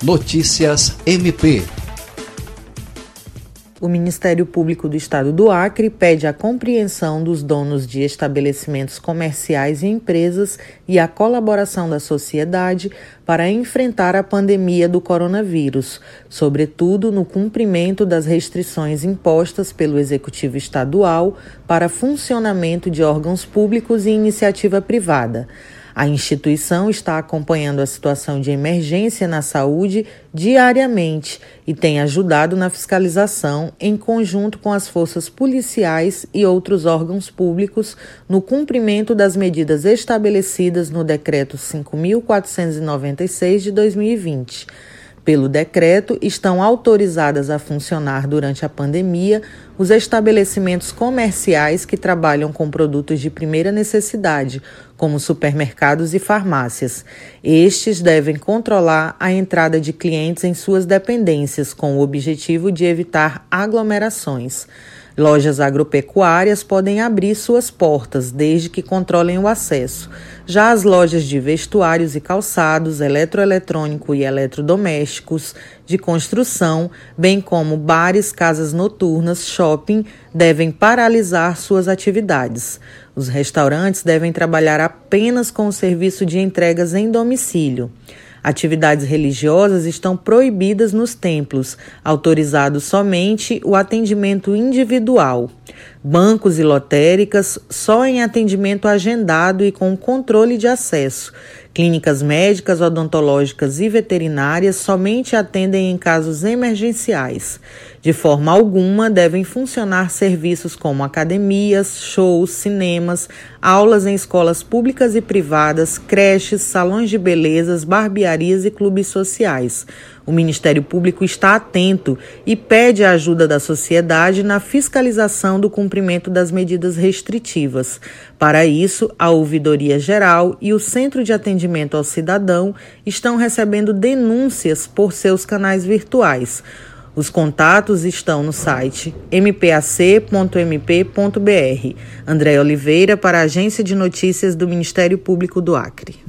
Notícias MP. O Ministério Público do Estado do Acre pede a compreensão dos donos de estabelecimentos comerciais e empresas e a colaboração da sociedade para enfrentar a pandemia do coronavírus, sobretudo no cumprimento das restrições impostas pelo Executivo Estadual para funcionamento de órgãos públicos e iniciativa privada. A instituição está acompanhando a situação de emergência na saúde diariamente e tem ajudado na fiscalização, em conjunto com as forças policiais e outros órgãos públicos, no cumprimento das medidas estabelecidas no Decreto 5.496 de 2020. Pelo decreto, estão autorizadas a funcionar durante a pandemia os estabelecimentos comerciais que trabalham com produtos de primeira necessidade, como supermercados e farmácias. Estes devem controlar a entrada de clientes em suas dependências, com o objetivo de evitar aglomerações. Lojas agropecuárias podem abrir suas portas desde que controlem o acesso. Já as lojas de vestuários e calçados, eletroeletrônico e eletrodomésticos, de construção, bem como bares, casas noturnas, shopping, devem paralisar suas atividades. Os restaurantes devem trabalhar apenas com o serviço de entregas em domicílio. Atividades religiosas estão proibidas nos templos, autorizado somente o atendimento individual. Bancos e lotéricas só em atendimento agendado e com controle de acesso. Clínicas médicas, odontológicas e veterinárias somente atendem em casos emergenciais. De forma alguma, devem funcionar serviços como academias, shows, cinemas, aulas em escolas públicas e privadas, creches, salões de belezas, barbearias e clubes sociais. O Ministério Público está atento e pede a ajuda da sociedade na fiscalização do cumprimento das medidas restritivas. Para isso, a Ouvidoria Geral e o Centro de Atendimento ao Cidadão estão recebendo denúncias por seus canais virtuais. Os contatos estão no site mpac.mp.br. André Oliveira, para a Agência de Notícias do Ministério Público do Acre.